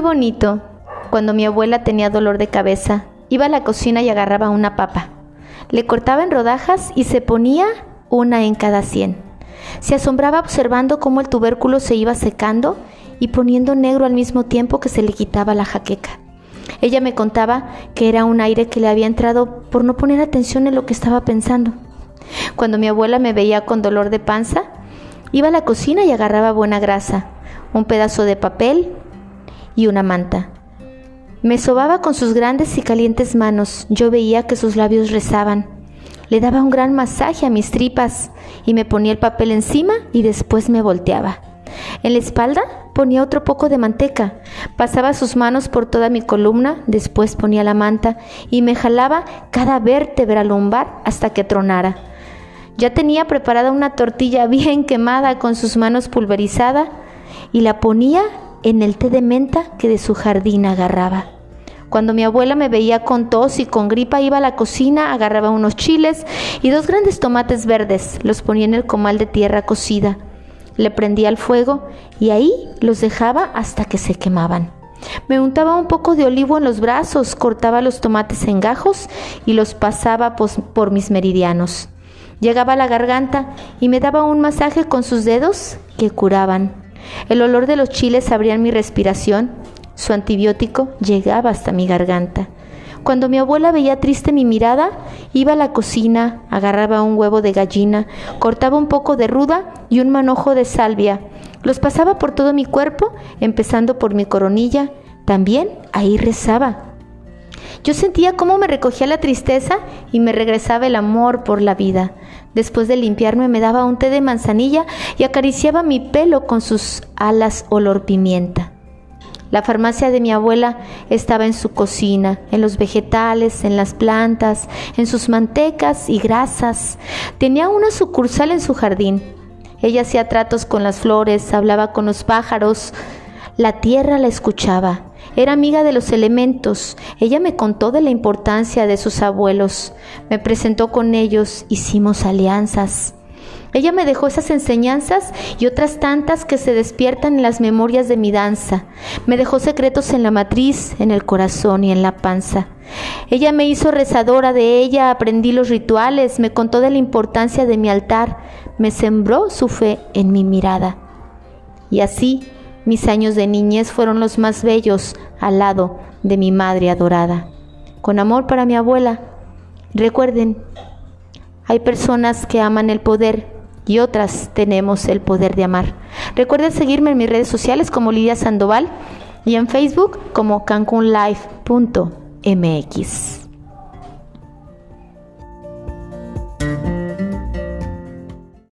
Bonito. Cuando mi abuela tenía dolor de cabeza, iba a la cocina y agarraba una papa. Le cortaba en rodajas y se ponía una en cada cien. Se asombraba observando cómo el tubérculo se iba secando y poniendo negro al mismo tiempo que se le quitaba la jaqueca. Ella me contaba que era un aire que le había entrado por no poner atención en lo que estaba pensando. Cuando mi abuela me veía con dolor de panza, iba a la cocina y agarraba buena grasa, un pedazo de papel y una manta. Me sobaba con sus grandes y calientes manos. Yo veía que sus labios rezaban. Le daba un gran masaje a mis tripas y me ponía el papel encima y después me volteaba. En la espalda ponía otro poco de manteca, pasaba sus manos por toda mi columna, después ponía la manta y me jalaba cada vértebra lumbar hasta que tronara. Ya tenía preparada una tortilla bien quemada con sus manos pulverizada y la ponía en el té de menta que de su jardín agarraba. Cuando mi abuela me veía con tos y con gripa, iba a la cocina, agarraba unos chiles y dos grandes tomates verdes, los ponía en el comal de tierra cocida. Le prendía el fuego y ahí los dejaba hasta que se quemaban. Me untaba un poco de olivo en los brazos, cortaba los tomates en gajos y los pasaba por mis meridianos. Llegaba a la garganta y me daba un masaje con sus dedos que curaban. El olor de los chiles abría mi respiración su antibiótico llegaba hasta mi garganta. Cuando mi abuela veía triste mi mirada, iba a la cocina, agarraba un huevo de gallina, cortaba un poco de ruda y un manojo de salvia. Los pasaba por todo mi cuerpo, empezando por mi coronilla. También ahí rezaba. Yo sentía cómo me recogía la tristeza y me regresaba el amor por la vida. Después de limpiarme me daba un té de manzanilla y acariciaba mi pelo con sus alas olor pimienta. La farmacia de mi abuela estaba en su cocina, en los vegetales, en las plantas, en sus mantecas y grasas. Tenía una sucursal en su jardín. Ella hacía tratos con las flores, hablaba con los pájaros. La tierra la escuchaba. Era amiga de los elementos. Ella me contó de la importancia de sus abuelos. Me presentó con ellos. Hicimos alianzas. Ella me dejó esas enseñanzas y otras tantas que se despiertan en las memorias de mi danza. Me dejó secretos en la matriz, en el corazón y en la panza. Ella me hizo rezadora de ella, aprendí los rituales, me contó de la importancia de mi altar, me sembró su fe en mi mirada. Y así mis años de niñez fueron los más bellos al lado de mi madre adorada. Con amor para mi abuela. Recuerden, hay personas que aman el poder y otras tenemos el poder de amar. Recuerden seguirme en mis redes sociales como Lidia Sandoval y en Facebook como cancunlife.mx.